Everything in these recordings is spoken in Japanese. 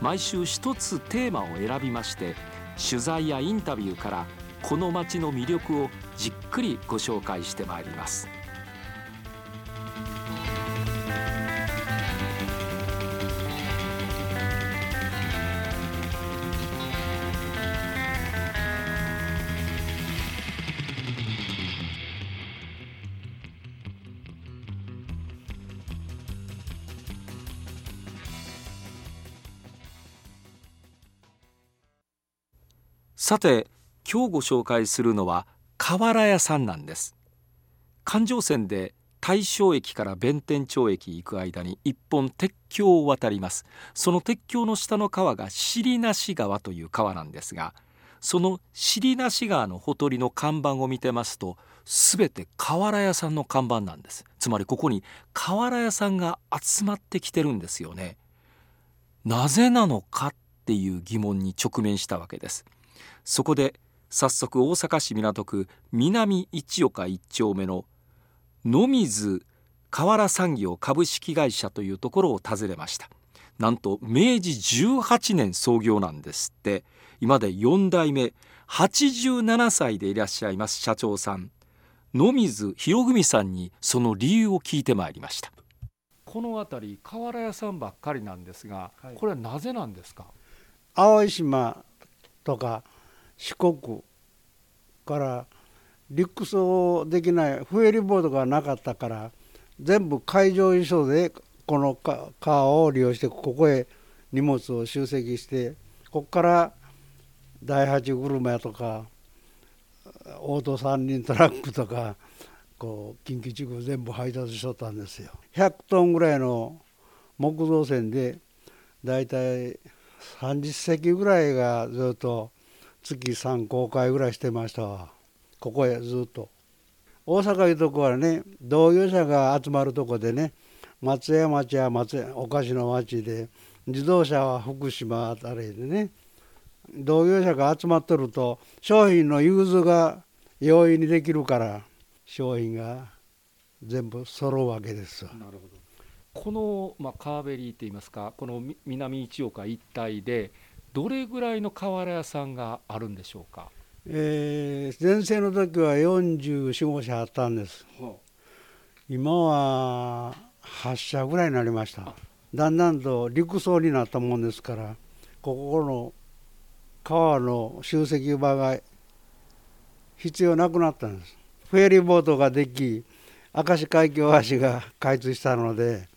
毎週一つテーマを選びまして取材やインタビューからこの街の魅力をじっくりご紹介してまいります。さて今日ご紹介するのは瓦屋さんなんです。環状線で大正駅から弁天町駅行く間に一本鉄橋を渡ります。その鉄橋の下の川が尻なし川という川なんですがその尻なし川のほとりの看板を見てますと全て瓦屋さんの看板なんです。つまりここに瓦屋さんが集まってきてるんですよね。なぜなのかっていう疑問に直面したわけです。そこで早速大阪市港区南一岡一丁目の野水瓦産業株式会社というところを訪ねました。なんと明治18年創業なんですって。今で4代目87歳でいらっしゃいます社長さん。野水博文さんにその理由を聞いてまいりました。この辺り瓦屋さんばっかりなんですが、はい、これはなぜなんですか？青島とか四国から陸送できないフェリーボードがなかったから全部海上輸送でこの川を利用してここへ荷物を集積してここから第八車とかオート三輪トラックとかこう近畿地区全部配達しとったんですよ。100トンぐらいの木造船でだいたい30隻ぐらいがずっと月3公開ぐらいしてましたわ。ここへずっと。大阪いうとこはね同業者が集まるとこでね松屋町は松屋お菓子の町で自動車は福島あたりでね同業者が集まってると商品の融通が容易にできるから商品が全部揃うわけですなるほど。この、まあ、カーベリーっていいますかこの南一岡一帯でどれぐらいの瓦屋さんがあるんでしょうか、えー、前世の時は44社あったんです、はあ、今は8社ぐらいになりました。だんだんと陸層になったもんですからここの川の集積場が必要なくなったんです。フェリーボートができ明石海峡橋が開通したので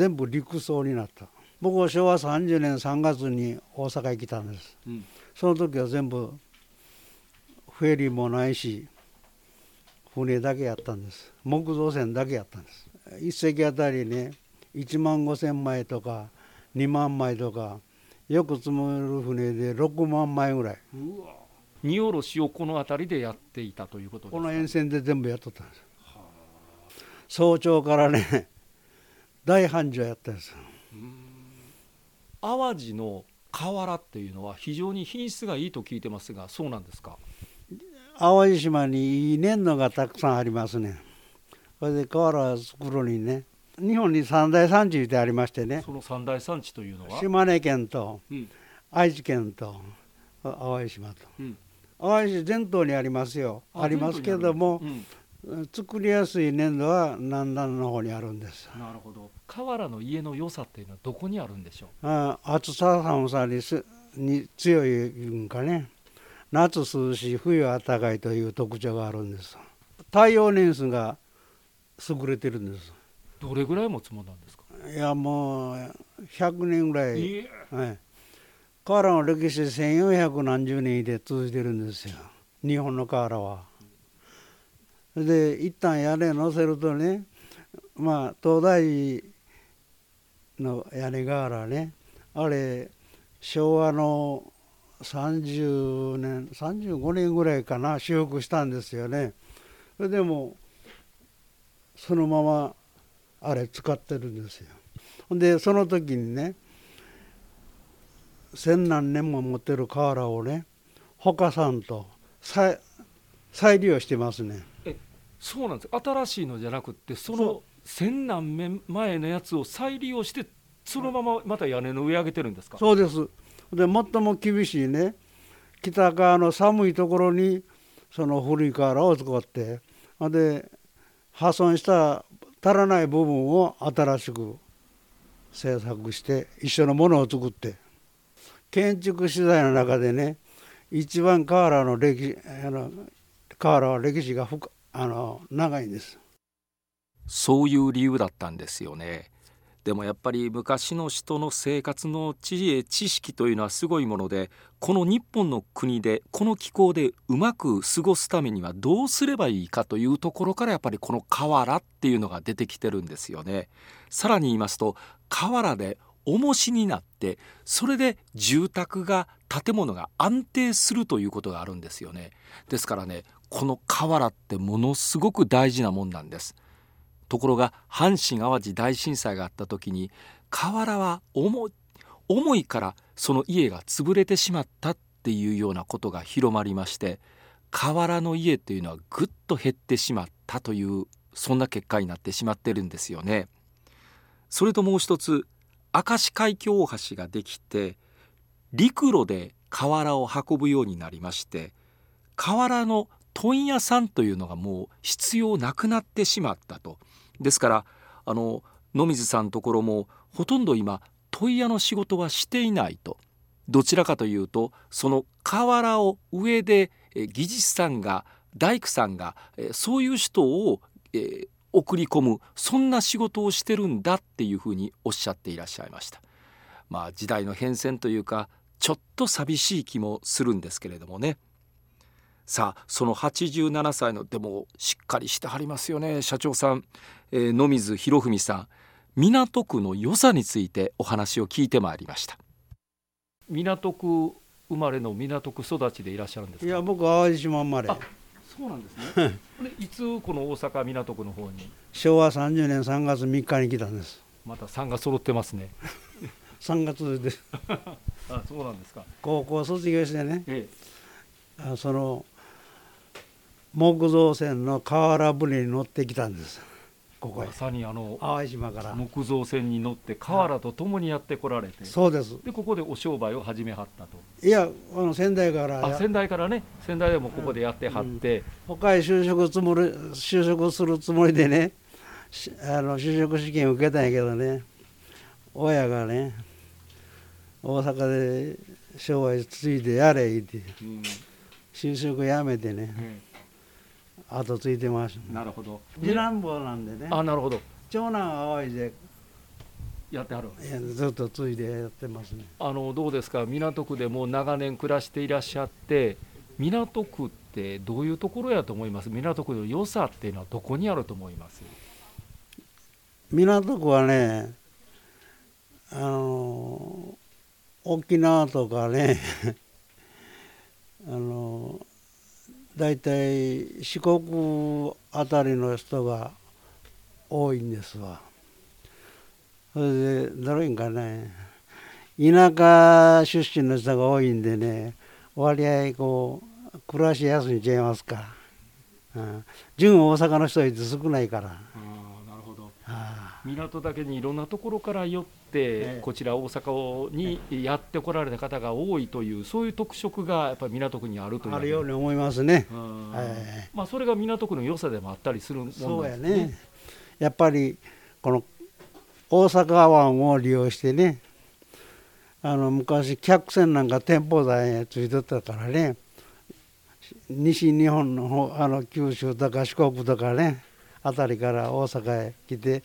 全部陸層になった。僕は昭和30年3月に大阪へ来たんです、うん、その時は全部フェリーもないし船だけやったんです。木造船だけやったんです。一隻あたりね1万5千枚とか2万枚とかよく積もる船で6万枚ぐらい。荷下ろしをこの辺りでやっていたということこの沿線で全部やっとったんです。早朝からね大繁盛やったんです淡路の瓦っていうのは非常に品質がいいと聞いてますがそうなんですか？淡路島にいい粘土がたくさんありますね。それで瓦作るにね日本に三大産地でありましてね。その三大産地というのは？島根県と、愛知県と淡路島と、うん、淡路伝統にありますよ。ありますけども、うん、作りやすい粘土は南南の方にあるんです。なるほど。瓦の家の良さっていうのはどこにあるんでしょう？あ暑さ寒さにすに強いんかね。夏涼しい冬暖かいという特徴があるんです。太陽年数が優れてるんです。どれぐらい持つものなんですか？いやもう100年ぐらい、はい、瓦の歴史1400何十年で続いてるんですよ。日本の瓦は。で一旦屋根乗せるとねまあ東大の屋根瓦ねあれ昭和の30年35年ぐらいかな修復したんですよね。それでもそのままあれ使ってるんですよ。でその時にね千何年も持ってる瓦をねほかさんと再利用してますね。そうなんです新しいのじゃなくてその千何年前のやつを再利用してそのまままた屋根の上上げてるんですか？そうです。で最も厳しいね北側の寒いところにその古い瓦を使ってで破損した足らない部分を新しく制作して一緒のものを作って建築資材の中でね一番瓦の歴史あの瓦は歴史が深あの長いですそういう理由だったんですよねでもやっぱり昔の人の生活の知恵知識というのはすごいものでこの日本の国でこの気候でうまく過ごすためにはどうすればいいかというところからやっぱりこの瓦っていうのが出てきてるんですよね。さらに言いますと瓦で重しになってそれで住宅が建物が安定するということがあるんですよね。ですからねこの瓦ってものすごく大事なもんなんです。ところが阪神・淡路大震災があった時に瓦は重重いからその家が潰れてしまったっていうようなことが広まりまして瓦の家というのはぐっと減ってしまったというそんな結果になってしまってるんですよね。それともう一つ明石海峡大橋ができて陸路で瓦を運ぶようになりまして瓦の問屋さんというのがもう必要なくなってしまったと。ですからあの野水さんのところもほとんど今問屋の仕事はしていないと。どちらかというとその瓦を上で技術さんが大工さんがそういう人を、えー、送り込むそんな仕事をしてるんだっていうふうにおっしゃっていらっしゃいました。まあ時代の変遷というかちょっと寂しい気もするんですけれどもね。さあその87歳のでもしっかりしてはりますよね社長さん、えー、野水博文さん。港区の良さについてお話を聞いてまいりました。港区生まれの港区育ちでいらっしゃるんですいや僕淡路島生まれそうなんですね。い。つこの大阪港区の方に？昭和30年3月3日に来たんです。また3が揃ってますね。3月です。あそうなんですか。高校卒業してねえあその木造船の河原船に乗ってきたんですここまさにあの淡路島から。木造船に乗って河原と共にやってこられて、そうです。でここでお商売を始めはったと。いやあの仙台から。あ仙台からね。仙台でもここでやってはって、他へ就職つもり就職するつもりでねしあの就職試験受けたんやけどね親がね大阪で商売ついてやれ言ってうん。就職やめてね。え後ついてます。えなるほど。次男坊なんでね。あなるほど。長男は淡路でやってはるずっとついでやってますね。あのどうですか？港区でもう長年暮らしていらっしゃって港区ってどういうところやと思います？港区の良さっていうのはどこにあると思います？港区はねあの沖縄とかね あの大体四国あたりの人が多いんですわ。それでどれんかね田舎出身の人が多いんでね割合こう暮らしやすいんちゃいますか、うん、純大阪の人は少ないから。港だけにいろんなところから寄って、ええ。こちら大阪にやってこられた方が多いというそういう特色がやっぱり港区にあるというあるように、に思いますね。うん。えまあ、それが港区の良さでもあったりするもんで。すそうやね。やっぱりこの大阪湾を利用してね、あの昔客船なんか店舗台へついてたからね、西日本の方あの九州とか四国とかね、あたりから大阪へ来て、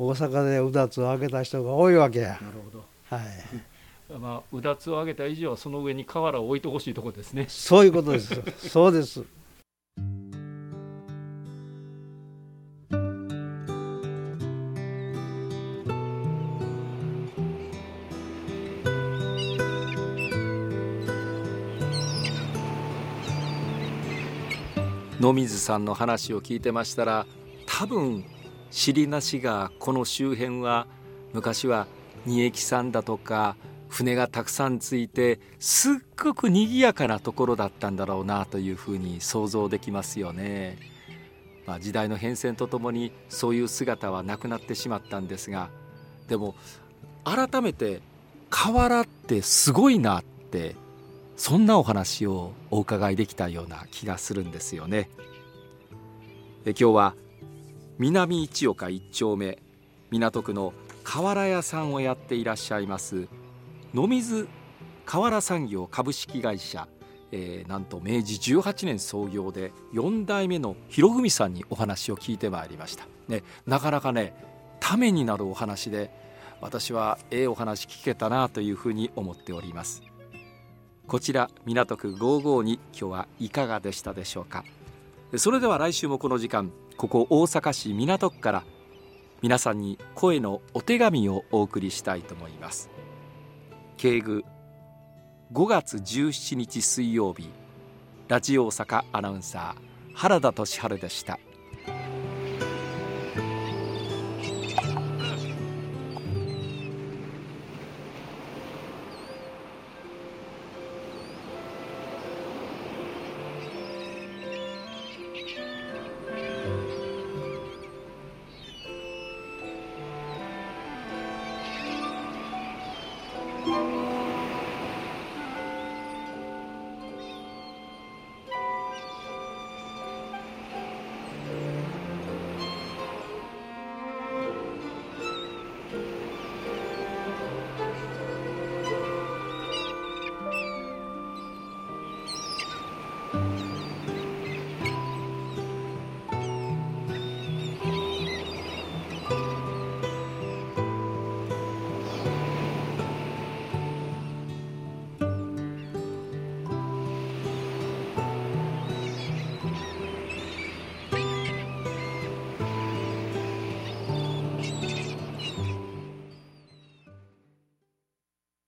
大阪でうだつを上げた人が多いわけや。なるほどはい。まあ、うだつを上げた以上はその上に瓦を置いてほしいところですね。そういうことです。そうです。野水さんの話を聞いてましたら多分尻なしがこの周辺は昔は二駅さんだとか船がたくさんついてすっごく賑やかなところだったんだろうなというふうに想像できますよね。まあ、時代の変遷とともにそういう姿はなくなってしまったんですがでも改めて河原ってすごいなってそんなお話をお伺いできたような気がするんですよね。え今日は南一岡一丁目。港区の瓦屋さんをやっていらっしゃいます野水瓦産業株式会社、えーなんと明治18年創業で4代目の博文さんにお話を聞いてまいりました、ね、なかなかねためになるお話で私はええお話聞けたなというふうに思っております。こちら港区55に今日はいかがでしたでしょうか？それでは来週もこの時間ここ大阪市港区から皆さんに声のお手紙をお送りしたいと思います。敬具5月17日水曜日ラジオ大阪アナウンサー原田俊晴でした。